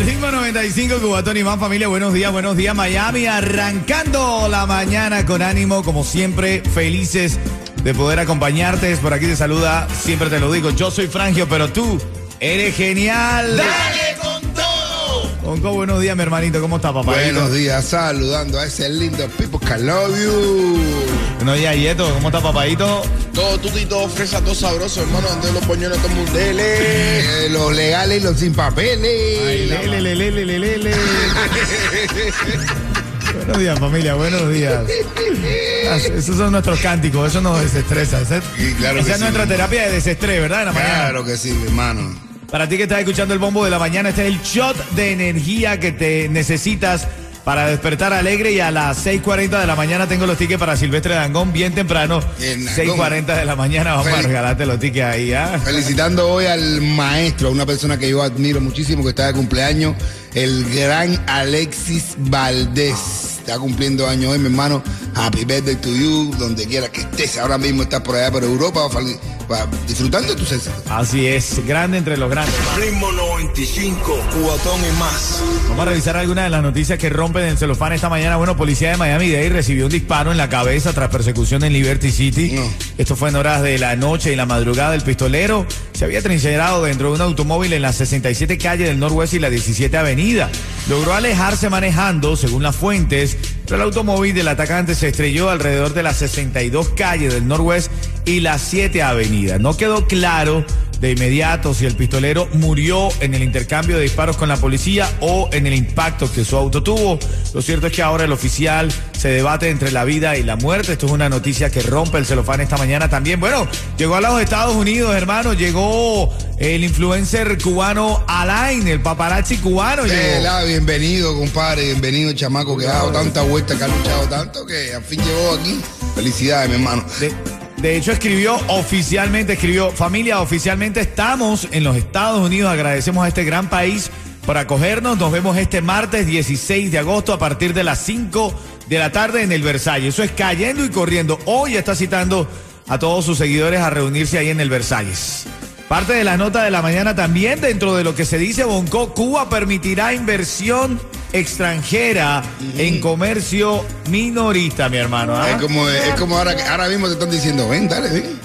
ritmo 95, Cubatón y más familia. Buenos días, buenos días, Miami. Arrancando la mañana con ánimo, como siempre, felices de poder acompañarte. Por aquí te saluda, siempre te lo digo, yo soy Frangio, pero tú eres genial. ¡Dale Conco, buenos días, mi hermanito. ¿Cómo está, papá? Buenos días, saludando a ese lindo people que love you. Buenos días, Yeto. ¿Cómo está, papadito? Todo tutito, fresa, todo sabroso, hermano. Donde los poñones, todo mundele. Eh, los legales y los sin papeles. Ay, lele, lele, lele, lele. buenos días, familia. Buenos días. Ah, Esos son nuestros cánticos. Eso nos desestresa. Esa, Sí, claro esa que es sí. nuestra terapia de desestrés, ¿verdad? En la mañana. Claro que sí, mi hermano. Para ti que estás escuchando el bombo de la mañana, este es el shot de energía que te necesitas para despertar alegre y a las 6.40 de la mañana tengo los tickets para Silvestre Dangón bien temprano. Bien, Dangond. 6.40 de la mañana vamos a regalarte los tickets ahí, ¿ah? Felicitando hoy al maestro, a una persona que yo admiro muchísimo, que está de cumpleaños, el gran Alexis Valdés. Está cumpliendo años hoy, mi hermano. Happy birthday to you, donde quiera que estés. Ahora mismo estás por allá por Europa, disfrutando de tus éxitos. Así es, grande entre los grandes. Ritmo 95, cuatón y más. Vamos a revisar algunas de las noticias que rompen el celofán esta mañana. Bueno, policía de Miami-Dade recibió un disparo en la cabeza tras persecución en Liberty City. No. Esto fue en horas de la noche y la madrugada. El pistolero se había trincherado dentro de un automóvil en la 67 calle del Norwest y la 17 Avenida. Logró alejarse manejando, según las fuentes, el automóvil del atacante se estrelló alrededor de las 62 calle del Norwest y la 7 Avenida. No quedó claro de inmediato si el pistolero murió en el intercambio de disparos con la policía o en el impacto que su auto tuvo. Lo cierto es que ahora el oficial se debate entre la vida y la muerte. Esto es una noticia que rompe el celofán esta mañana también. Bueno, llegó a los Estados Unidos, hermano. Llegó el influencer cubano Alain, el paparazzi cubano. llegó. Bienvenido, compadre, bienvenido, chamaco, que ha dado tanta vuelta, que ha luchado tanto, que al fin llegó aquí. Felicidades, mi hermano. De, de hecho, escribió oficialmente, escribió, familia, oficialmente estamos en los Estados Unidos. Agradecemos a este gran país por acogernos. Nos vemos este martes 16 de agosto a partir de las 5 de la tarde en el Versalles. Eso es cayendo y corriendo. Hoy está citando a todos sus seguidores a reunirse ahí en el Versalles. Parte de la nota de la mañana también, dentro de lo que se dice Bonco, Cuba permitirá inversión extranjera en comercio minorista, mi hermano. ¿ah? Es como, es como ahora, que- ahora mismo te están diciendo, ven, dale, ven.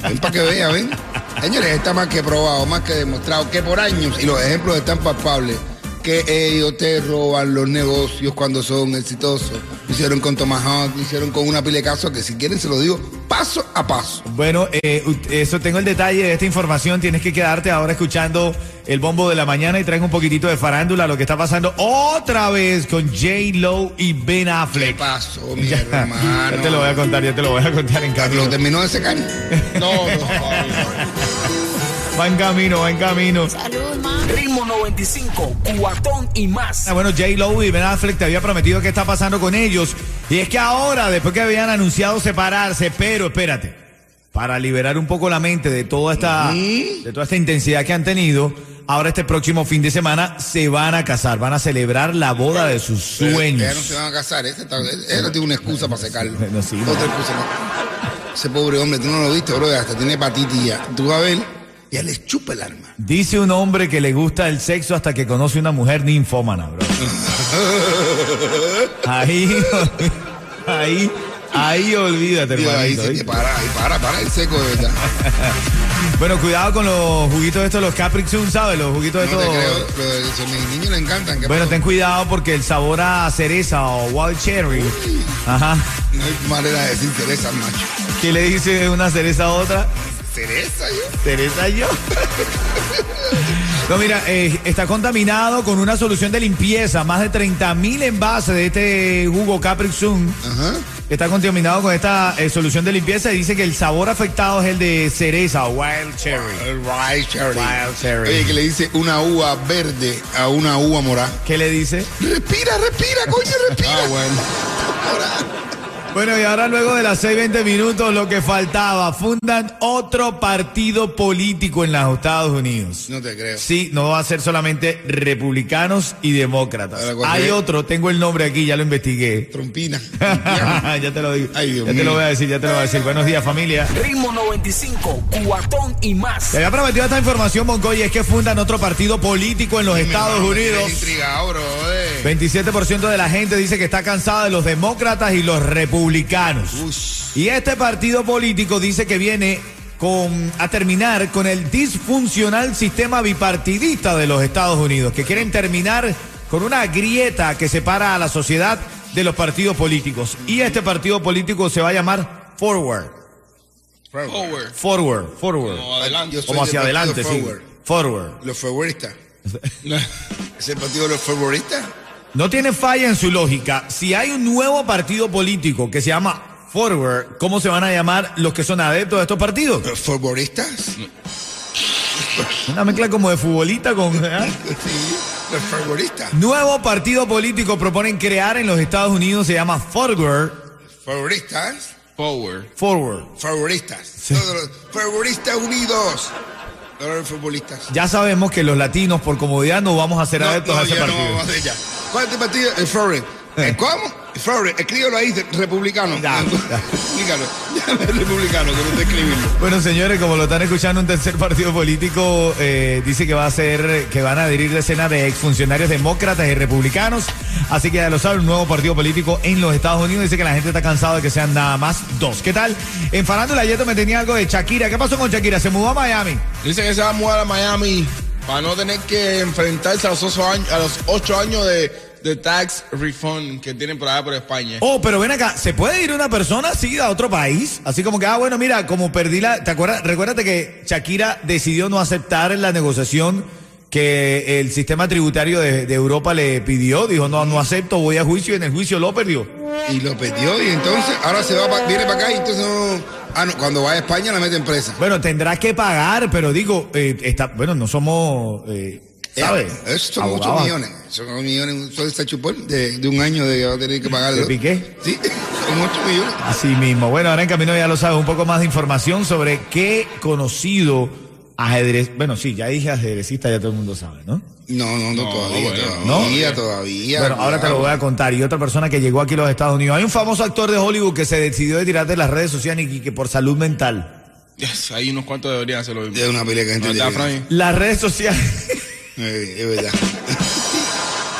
Ven para que vea, ven. Señores, está más que probado, más que demostrado, que por años, y los ejemplos están palpables, que ellos te roban los negocios cuando son exitosos. Lo hicieron con Tomahawk, lo hicieron con una pila de casos que si quieren se lo digo paso a paso. Bueno, eh, eso tengo el detalle de esta información. Tienes que quedarte ahora escuchando el bombo de la mañana y traen un poquitito de farándula, lo que está pasando otra vez con J. Lo y Ben ¿Qué Affleck. pasó, mi Ya, hermano? ya te lo voy a contar, ya te lo voy a contar en camino. ¿Lo terminó de secar? No, no, Fabi. Va en camino, va en camino. Ritmo 95, cuatón y más. Ah, Bueno, J. Lo y Ben Affleck te había prometido qué está pasando con ellos. Y es que ahora, después que habían anunciado separarse, pero espérate, para liberar un poco la mente de toda esta, de toda esta intensidad que han tenido, ahora este próximo fin de semana se van a casar, van a celebrar la boda de sus sueños. Ellos no se van a casar, ese, está- ese no tiene una excusa para secarlo. No, sí, no. Otra excusa. no. Ese pobre hombre, tú no lo viste, bro, hasta tiene hepatitis ya. Tú vas a ver, ya les chupa el alma. Dice un hombre que le gusta el sexo hasta que conoce una mujer ninfómana, bro. Ahí, ahí, ahí olvídate, Dios, ahí te ¿oíste? para, para, para el seco de verdad. Bueno, cuidado con los juguitos estos, los Capri Sun, ¿sabes? Los juguitos No te estos. creo, pero eso a mis niños le encantan. ¿qué Bueno, pasó? ten cuidado porque el sabor a cereza o wild cherry. Ajá. No hay manera de decir cereza, macho. ¿Qué le dice una cereza a otra? ¿Cereza yo? Teresa yo. No, mira, eh, está contaminado con una solución de limpieza. Más de 30 mil envases de este jugo Capri Sun Ajá. está contaminado con esta eh, solución de limpieza y dice que el sabor afectado es el de cereza, wild cherry. El Wild Cherry. Wild cherry. Oye, que le dice una uva verde a una uva morada. ¿Qué le dice? Respira, respira, coño, respira. Ah, bueno. Bueno, y ahora luego de las 6:20 minutos, lo que faltaba, fundan otro partido político en los Estados Unidos. No te creo. Sí, no va a ser solamente republicanos y demócratas. Ahora, ¿cuál Hay es? otro, tengo el nombre aquí, ya lo investigué. Trompina. ya te lo digo. Ay, Dios ya te lo voy a decir, ya te lo voy a decir. Buenos días, familia. Ritmo 95, cuatón y más. Te había prometido esta información, Moncoy, es que fundan otro partido político en los Estados Unidos. intrigado, bro. eh. 27% de la gente dice que está cansada de los demócratas y los republicanos. Ush. Y este partido político dice que viene con, a terminar con el disfuncional sistema bipartidista de los Estados Unidos, que quieren terminar con una grieta que separa a la sociedad de los partidos políticos. Y este partido político se va a llamar Forward. Forward. Forward, forward. Como adelante. Yo soy Como hacia adelante, sí. Forward. Forward. Los favoristas. ¿Es el partido de los favoristas? No tiene falla en su lógica. Si hay un nuevo partido político que se llama Forward, ¿cómo se van a llamar los que son adeptos de estos partidos? ¿Los favoristas? Una mezcla como de futbolista con... ¿eh? Sí, los favoristas. Nuevo partido político proponen crear en los Estados Unidos, se llama Forward. Favoristas. Forward. Forward. Favoristas. Favoristas unidos. Todos los futbolistas. Ya sabemos que los latinos, por comodidad, no vamos a ser adeptos a ese ya no partido. ¿Cuál es tu partido? El Forward. ¿El ¿Cómo? El Forward. Escríbelo ahí, republicano. Ya, ya. Explícalo. Republicano, que no te escribirlo. Bueno, señores, como lo están escuchando, un tercer partido político eh, dice que va a ser, que van a adherir decenas de exfuncionarios demócratas y republicanos. Así que ya lo saben, un nuevo partido político en los Estados Unidos. Dice que la gente está cansada de que sean nada más dos. ¿Qué tal? En Farándula ayer me tenía algo de Shakira. ¿Qué pasó con Shakira? ¿Se mudó a Miami? Dice que se va a mudar a Miami para no tener que enfrentarse a los ocho años, de, de tax refund que tienen por allá por España. Oh, pero ven acá, ¿se puede ir una persona así a otro país? Así como que, ah, bueno, mira, como perdí la... ¿Te acuerdas? Recuérdate que Shakira decidió no aceptar la negociación que el sistema tributario de, de Europa le pidió. Dijo, no, no acepto, voy a juicio y en el juicio lo perdió. Y lo perdió y entonces ahora se va pa- viene para acá y entonces no... Ah, no, cuando va a España la meten presa. Bueno, tendrás que pagar, pero digo, eh, está, bueno, no somos, eh, ¿sabes? Eh, Eso son muchos Abogados. millones. Son muchos millones. Solo está chupón de, de un año de que va a tener que pagar. ¿De Piqué? Sí, son muchos millones. Así mismo. Bueno, ahora en camino ya lo sabes, un poco más de información sobre qué conocido ajedrez. Bueno, sí, ya dije ajedrecista, ya todo el mundo sabe, ¿no? No, no, no, No, todavía, bueno, todavía, ¿no? todavía. Bueno, ahora te lo voy a contar. Y otra persona que llegó aquí a los Estados Unidos. Hay un famoso actor de Hollywood que se decidió de tirar de las redes sociales y que por salud mental. Yes, hay unos cuantos deberían hacerlo. Es una pelea que gente ¿No está? Las redes sociales. Eh, es verdad.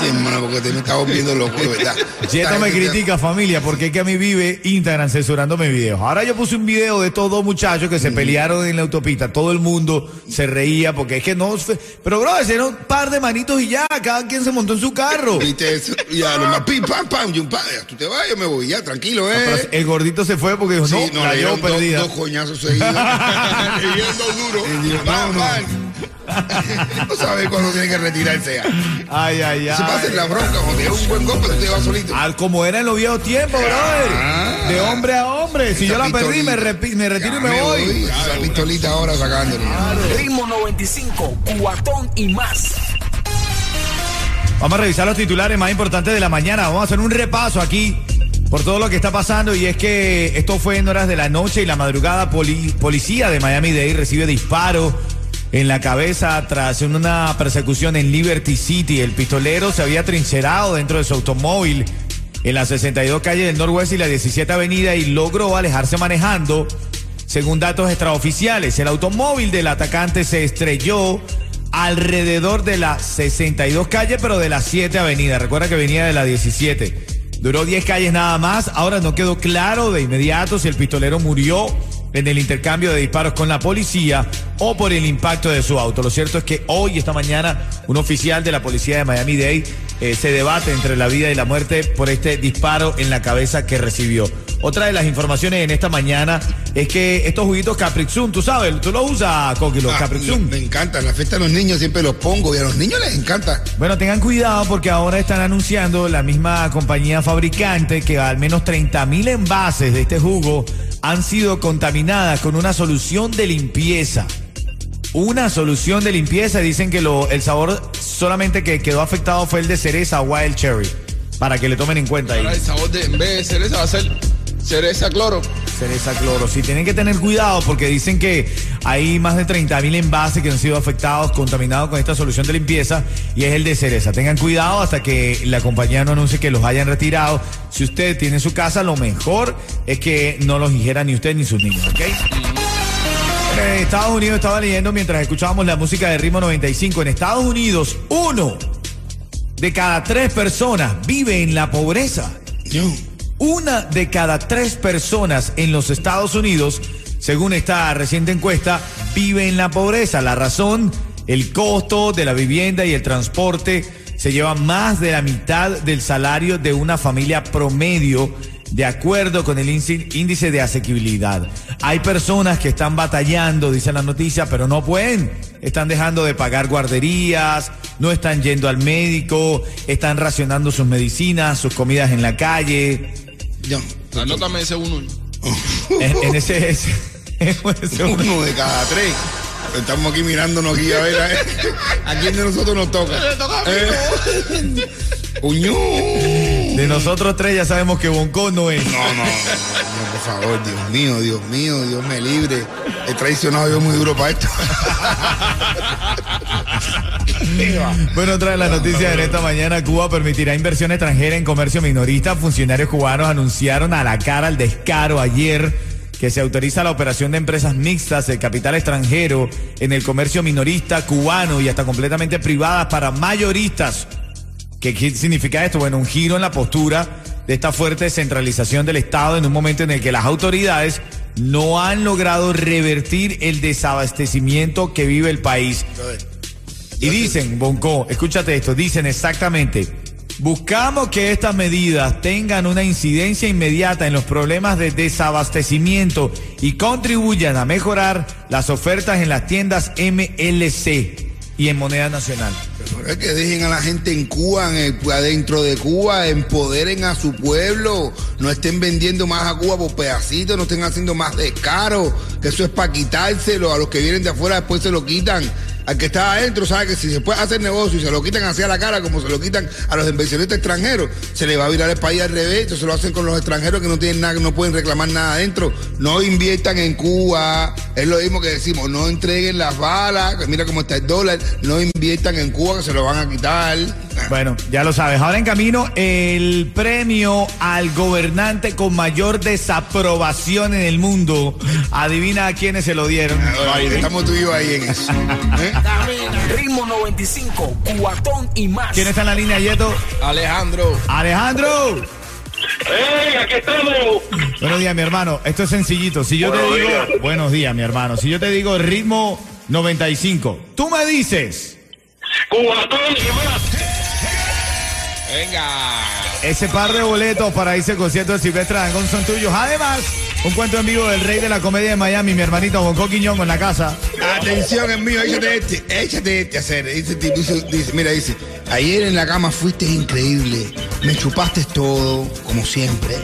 Sí, hermano, porque te me estás volviendo loco, verdad. Yeto me critica, familia, porque es que a mí vive Instagram censurando mis videos. Ahora yo puse un video de estos dos muchachos que se pelearon en la autopista. Todo el mundo se reía porque es que no. Pero, bro, ese era un par de manitos y ya. Cada quien se montó en su carro. Viste eso, y a lo más pim, pam, pam, y un pa, tú te vas, yo me voy, ya, tranquilo, Pero eh. el gordito se fue porque dijo, Sí, no, no, la le dieron dos, dos coñazos seguidos. Dos duros. Y no, no. no sabes cuándo tiene que retirarse ya. Ay, ay, ay. Se pasa en la bronca, cuando da un buen golpe, te vas solito. Al como era en los viejos tiempos, brother. Ah. De hombre a hombre. Si yo la perdí, me, retiro y me voy. Esa pistolita ahora sacándole. Ritmo 95, cuatón y más. Vamos a revisar los titulares más importantes de la mañana. Vamos a hacer un repaso aquí por todo lo que está pasando. Y es que esto fue en horas de la noche y la madrugada. Poli- policía de Miami-Dade recibe disparo en la cabeza tras una persecución en Liberty City. El pistolero se había trincherado dentro de su automóvil en la 62 calle del Norwest y la 17 Avenida y logró alejarse manejando. Según datos extraoficiales, el automóvil del atacante se estrelló alrededor de la 62 calle, pero de la 7 avenida. Recuerda que venía de la 17. Duró 10 calles nada más. Ahora no quedó claro de inmediato si el pistolero murió en el intercambio de disparos con la policía o por el impacto de su auto. Lo cierto es que hoy, esta mañana, un oficial de la policía de Miami-Dade eh, se debate entre la vida y la muerte por este disparo en la cabeza que recibió. Otra de las informaciones en esta mañana es que estos juguitos Caprixum, tú sabes, tú los usas, Coqui, los Ah. Me encanta, en la fiesta de los niños siempre los pongo y a los niños les encanta. Bueno, tengan cuidado porque ahora están anunciando la misma compañía fabricante que al menos 30 mil envases de este jugo han sido contaminadas con una solución de limpieza. Una solución de limpieza. Dicen que lo, el sabor solamente que quedó afectado fue el de cereza Wild Cherry. Para que le tomen en cuenta ahí. Ahora el sabor de, en vez de cereza va a ser cereza cloro. Cereza cloro. Sí, tienen que tener cuidado porque dicen que hay más de 30 mil envases que han sido afectados, contaminados con esta solución de limpieza y es el de cereza. Tengan cuidado hasta que la compañía no anuncie que los hayan retirado. Si usted tiene en su casa, lo mejor es que no los ingiera ni usted ni sus niños, ¿ok? Estados Unidos estaba leyendo mientras escuchábamos la música de Ritmo 95. En Estados Unidos, uno de cada tres personas vive en la pobreza. Yo. Una de cada tres personas en los Estados Unidos, según esta reciente encuesta, vive en la pobreza. La razón, el costo de la vivienda y el transporte se lleva más de la mitad del salario de una familia promedio, de acuerdo con el índice de asequibilidad. Hay personas que están batallando, dice la noticia, pero no pueden. Están dejando de pagar guarderías, no están yendo al médico, están racionando sus medicinas, sus comidas en la calle. Yo. Anótame ese uno. Eh, En, en ese, ese- ese- Uno de cada tres. Estamos aquí mirándonos aquí a ver a, a quién de nosotros nos toca. Eh, Uñú. de nosotros tres ya sabemos que Bonco no es. No, no, no, no, por favor, Dios mío, Dios mío, Dios me libre. He traicionado yo muy duro para esto. Bueno, otra de las noticias en esta mañana, Cuba permitirá inversión extranjera en comercio minorista. Funcionarios cubanos anunciaron a la cara el descaro ayer que se autoriza la operación de empresas mixtas de capital extranjero en el comercio minorista cubano y hasta completamente privadas para mayoristas. ¿Qué, qué significa esto? Bueno, un giro en la postura de esta fuerte centralización del Estado en un momento en el que las autoridades no han logrado revertir el desabastecimiento que vive el país. Y dicen, Bonco, escúchate esto, dicen exactamente, buscamos que estas medidas tengan una incidencia inmediata en los problemas de desabastecimiento y contribuyan a mejorar las ofertas en las tiendas MLC y en moneda nacional. Pero es que dejen a la gente en Cuba, adentro de Cuba, empoderen a su pueblo, no estén vendiendo más a Cuba por pedacitos, no estén haciendo más descaro, que eso es para quitárselo, a los que vienen de afuera después se lo quitan. Al que está adentro sabe que si se puede hacer negocio y se lo quitan hacia la cara como se lo quitan a los inversionistas extranjeros, se le va a virar el país al revés, entonces lo hacen con los extranjeros que no tienen nada, que no pueden reclamar nada adentro. No inviertan en Cuba, es lo mismo que decimos, no entreguen las balas, mira cómo está el dólar, no inviertan en Cuba que se lo van a quitar. Bueno, ya lo sabes. Ahora en camino el premio al gobernante con mayor desaprobación en el mundo. Adivina a quiénes se lo dieron. Estamos tú y yo ahí en eso. ¿eh? Ritmo 95, cuatón y más. ¿Quién está en la línea, Yeto? Alejandro. Alejandro. ¡Ey, aquí estamos! Buenos días, mi hermano. Esto es sencillito. Si yo te digo, días. buenos días, mi hermano. Si yo te digo ritmo 95, tú me dices ¡Cubatón y más! Venga. ese par de boletos para irse al concierto de Silvestre Dangond son tuyos. Además, un cuento en vivo del rey de la comedia de Miami, mi hermanito Bonco Quiñón en la casa. Atención, es mío, échate este, échate este a hacer. Dice, dice, mira, dice, ayer en la cama fuiste increíble, me chupaste todo, como siempre.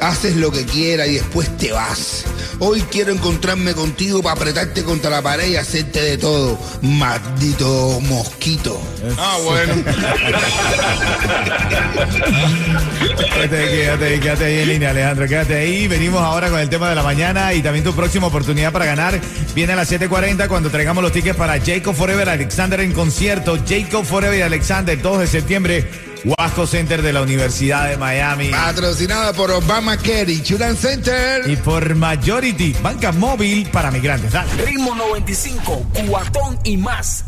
Haces lo que quieras y después te vas. Hoy quiero encontrarme contigo para apretarte contra la pared y hacerte de todo. Maldito mosquito. Ah, bueno. Quédate, quédate, quédate ahí en línea, Alejandro. Quédate ahí. Venimos ahora con el tema de la mañana y también tu próxima oportunidad para ganar. Viene a las 7:40 cuando traigamos los tickets para Jacob Forever Alexander en concierto. Jacob Forever y Alexander, 2 de septiembre. Wasco Center de la Universidad de Miami. Patrocinada por Obamacare Insurance Center. Y por Majority, banca móvil para migrantes. Dale. Ritmo 95, cuatón y más.